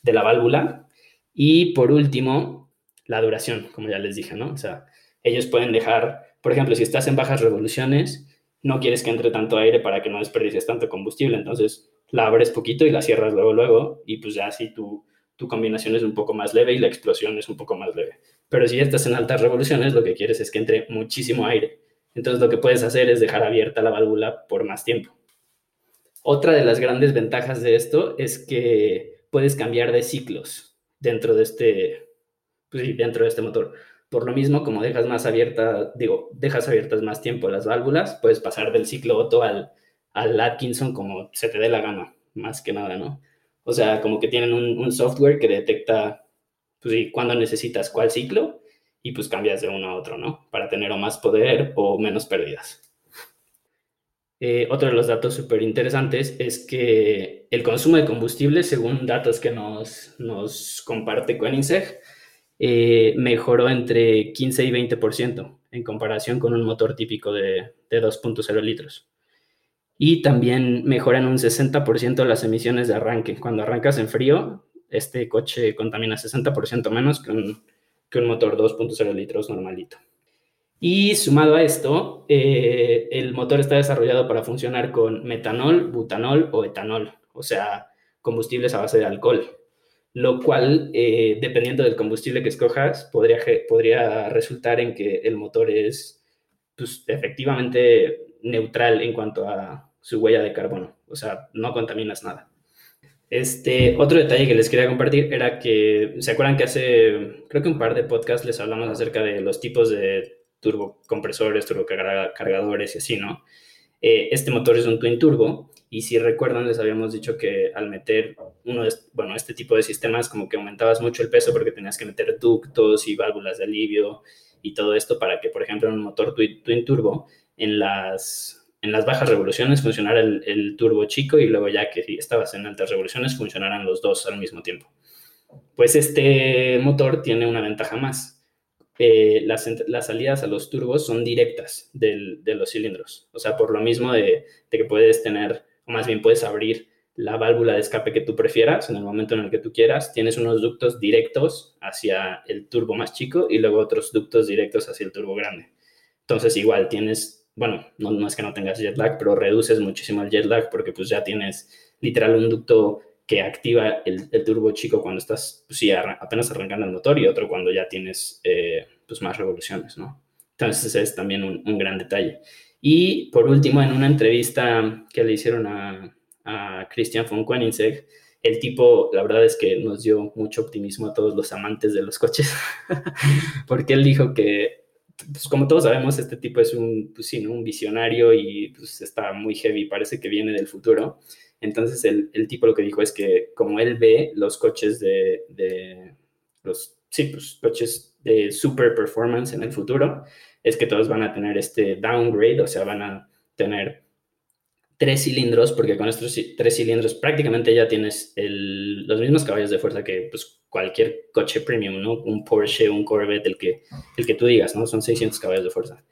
Speaker 2: de la válvula. Y por último, la duración, como ya les dije, ¿no? O sea, ellos pueden dejar, por ejemplo, si estás en bajas revoluciones, no quieres que entre tanto aire para que no desperdicies tanto combustible, entonces la abres poquito y la cierras luego, luego, y pues ya así tu, tu combinación es un poco más leve y la explosión es un poco más leve. Pero si ya estás en altas revoluciones, lo que quieres es que entre muchísimo aire. Entonces lo que puedes hacer es dejar abierta la válvula por más tiempo. Otra de las grandes ventajas de esto es que puedes cambiar de ciclos dentro de este, pues dentro de este motor. Por lo mismo, como dejas más abierta, digo, dejas abiertas más tiempo las válvulas, puedes pasar del ciclo Otto al, al Atkinson como se te dé la gana, más que nada, ¿no? O sea, como que tienen un, software que detecta, pues sí, cuándo necesitas cuál ciclo y pues cambias de uno a otro, ¿no? Para tener o más poder o menos pérdidas. Eh, otro de los datos súper interesantes es que el consumo de combustible, según datos que nos, nos comparte Koenigsegg, eh, mejoró entre 15 y 20% en comparación con un motor típico de, de 2.0 litros. Y también mejoran un 60% las emisiones de arranque. Cuando arrancas en frío, este coche contamina 60% menos que un, que un motor 2.0 litros normalito. Y sumado a esto, eh, el motor está desarrollado para funcionar con metanol, butanol o etanol, o sea, combustibles a base de alcohol, lo cual, eh, dependiendo del combustible que escojas, podría, podría resultar en que el motor es pues, efectivamente neutral en cuanto a su huella de carbono, o sea, no contaminas nada. Este, otro detalle que les quería compartir era que, ¿se acuerdan que hace, creo que un par de podcasts les hablamos acerca de los tipos de turbocompresores, turbocargadores y así, ¿no? Eh, este motor es un twin turbo y si recuerdan les habíamos dicho que al meter uno de, bueno, este tipo de sistemas como que aumentabas mucho el peso porque tenías que meter ductos y válvulas de alivio y todo esto para que, por ejemplo, en un motor twin, turbo, en las, en las bajas revoluciones funcionara el, el, turbo chico y luego ya que estabas en altas revoluciones funcionaran los dos al mismo tiempo. Pues este motor tiene una ventaja más eh, las, las, salidas a los turbos son directas del, de los cilindros. O sea, por lo mismo de, de, que puedes tener, o más bien puedes abrir la válvula de escape que tú prefieras en el momento en el que tú quieras. Tienes unos ductos directos hacia el turbo más chico y luego otros ductos directos hacia el turbo grande. Entonces, igual tienes, bueno, no, no es que no tengas jet lag, pero reduces muchísimo el jet lag porque pues ya tienes literal un ducto que activa el, turbo chico cuando estás, pues apenas arrancando el motor y otro cuando ya tienes eh, pues más revoluciones, ¿no? Entonces es también un, gran detalle. Y por último, en una entrevista que le hicieron a, a Christian von Koenigsegg, el tipo, la verdad es que nos dio mucho optimismo a todos los amantes de los coches, porque él dijo que, pues como todos sabemos, este tipo es un, pues sí, un visionario y pues está muy heavy, parece que viene del futuro. Entonces el, el, tipo lo que dijo es que como él ve los coches de, de los sí, pues, coches de super performance en el futuro, es que todos van a tener este downgrade, o sea, van a tener tres cilindros, porque con estos tres cilindros prácticamente ya tienes el, los mismos caballos de fuerza que pues, cualquier coche premium, ¿no? Un Porsche, un Corvette, el que, el que tú digas, ¿no? Son 600 caballos de fuerza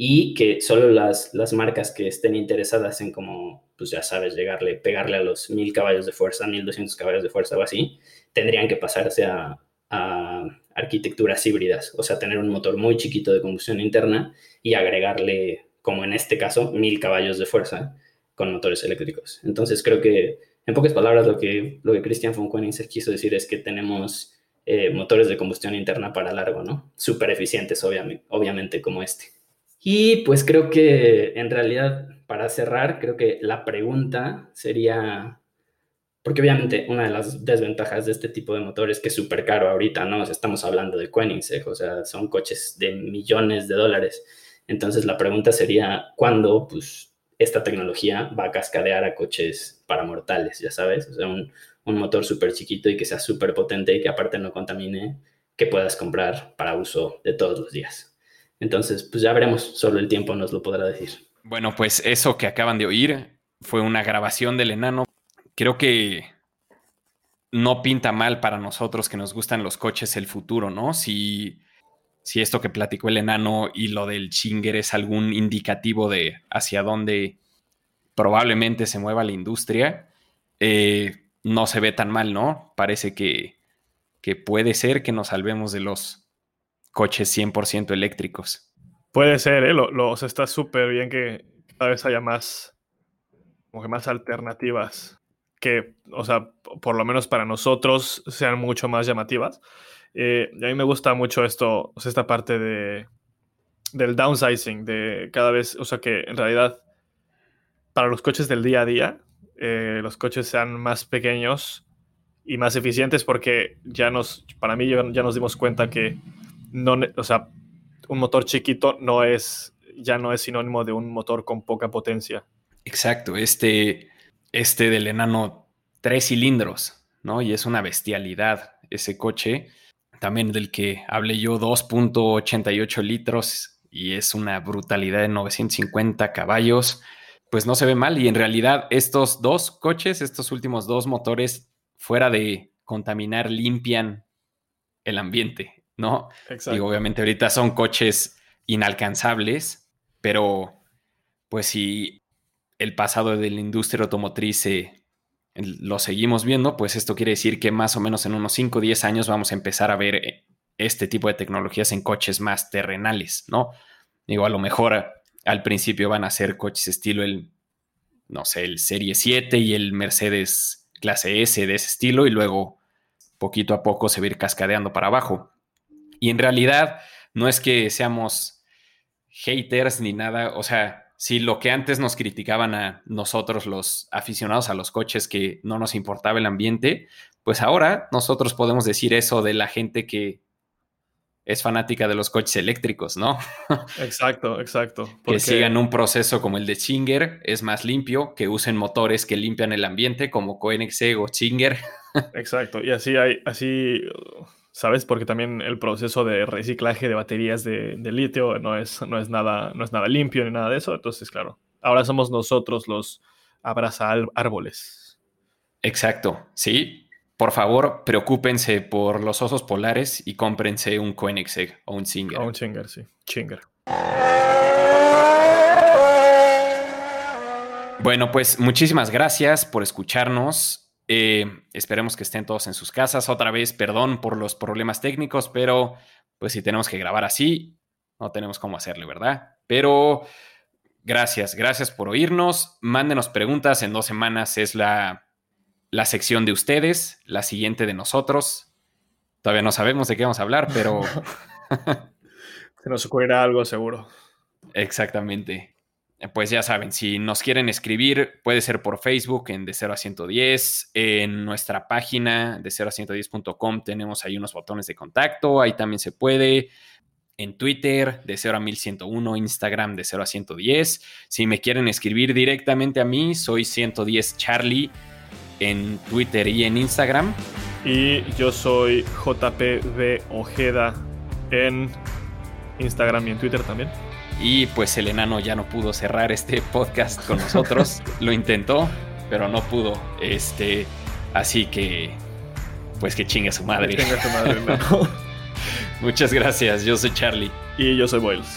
Speaker 2: y que solo las, las marcas que estén interesadas en como, pues ya sabes, llegarle, pegarle a los 1000 caballos de fuerza, 1200 caballos de fuerza o así, tendrían que pasarse a, a arquitecturas híbridas, o sea, tener un motor muy chiquito de combustión interna y agregarle, como en este caso, 1000 caballos de fuerza con motores eléctricos. Entonces creo que, en pocas palabras, lo que, lo que Christian von Koenigsegg quiso decir es que tenemos eh, motores de combustión interna para largo, ¿no? Súper eficientes, obviamente, obviamente, como este. Y pues creo que en realidad, para cerrar, creo que la pregunta sería, porque obviamente una de las desventajas de este tipo de motores es que es súper caro ahorita, ¿no? O sea, estamos hablando de Koenigsegg, o sea, son coches de millones de dólares. Entonces la pregunta sería, ¿cuándo pues, esta tecnología va a cascadear a coches para mortales, ya sabes? O sea, un, un motor súper chiquito y que sea súper potente y que aparte no contamine, que puedas comprar para uso de todos los días. Entonces, pues ya veremos, solo el tiempo nos lo podrá decir.
Speaker 1: Bueno, pues eso que acaban de oír fue una grabación del enano. Creo que no pinta mal para nosotros que nos gustan los coches el futuro, ¿no? Si, si esto que platicó el enano y lo del chinger es algún indicativo de hacia dónde probablemente se mueva la industria, eh, no se ve tan mal, ¿no? Parece que, que puede ser que nos salvemos de los coches 100% eléctricos.
Speaker 3: Puede ser, ¿eh? Lo, está súper bien que cada vez haya más, como que más alternativas que, o sea, por lo menos para nosotros sean mucho más llamativas. Eh, a mí me gusta mucho esto, esta parte de, del downsizing, de cada vez, o sea, que en realidad para los coches del día a día, eh, los coches sean más pequeños y más eficientes porque ya nos, para mí ya, nos dimos cuenta que no, o sea, un motor chiquito no es, ya no es sinónimo de un motor con poca potencia.
Speaker 1: Exacto, este, este del enano tres cilindros, ¿no? Y es una bestialidad ese coche, también del que hablé yo 2.88 litros y es una brutalidad de 950 caballos pues no se ve mal. Y en realidad estos dos coches, estos últimos dos motores, fuera de contaminar, limpian el ambiente, ¿no? Exacto. Y obviamente ahorita son coches inalcanzables, pero pues si el pasado de la industria automotriz lo seguimos viendo, pues esto quiere decir que más o menos en unos 5 o 10 años vamos a empezar a ver eh, este tipo de tecnologías en coches más terrenales, ¿no? Digo, a lo mejor al principio van a ser coches estilo el, no sé, el Serie 7 y el Mercedes clase S de ese estilo y luego poquito a poco se va a ir cascadeando para abajo. Y en realidad no es que seamos haters ni nada, o sea, si lo que antes nos criticaban a nosotros los aficionados a los coches que no nos importaba el ambiente, pues ahora nosotros podemos decir eso de la gente que es fanática de los coches eléctricos, ¿no?
Speaker 3: Exacto, exacto.
Speaker 1: Que sigan un proceso como el de Chinger, es más limpio, que usen motores que limpian el ambiente como Koenigsegg o Chinger.
Speaker 3: Exacto, y así hay, así, ¿sabes? Porque también el proceso de reciclaje de baterías de, litio no es, no, es nada, no es nada limpio ni nada de eso, entonces, claro, ahora somos nosotros los abraza árboles.
Speaker 1: Exacto, sí, por favor, preocúpense por los osos polares y cómprense un Koenigsegg o un Singer.
Speaker 3: O un Singer, sí. Singer.
Speaker 1: Bueno, pues muchísimas gracias por escucharnos. Eh, esperemos que estén todos en sus casas. Otra vez, perdón por los problemas técnicos, pero pues si tenemos que grabar así, no tenemos cómo hacerle, ¿verdad? Pero gracias, gracias por oírnos. Mándenos preguntas. En dos semanas es la la sección de ustedes, la siguiente de nosotros. Todavía no sabemos de qué vamos a hablar, pero...
Speaker 3: Se nos ocurrirá algo seguro.
Speaker 1: Exactamente. Pues ya saben, si nos quieren escribir, puede ser por Facebook en de 0 a 110. En nuestra página de 0 a 110.com tenemos ahí unos botones de contacto. Ahí también se puede. En Twitter de 0 a 1101, Instagram de 0 a 110. Si me quieren escribir directamente a mí, soy 110 Charlie en Twitter y en Instagram.
Speaker 3: Y yo soy JPV Ojeda en Instagram y en Twitter también.
Speaker 1: Y pues el enano ya no pudo cerrar este podcast con nosotros. Lo intentó, pero no pudo. Este, así que, pues que chingue su madre.
Speaker 3: Que chingue su madre,
Speaker 1: Muchas gracias. Yo soy Charlie.
Speaker 3: Y yo soy Boyles.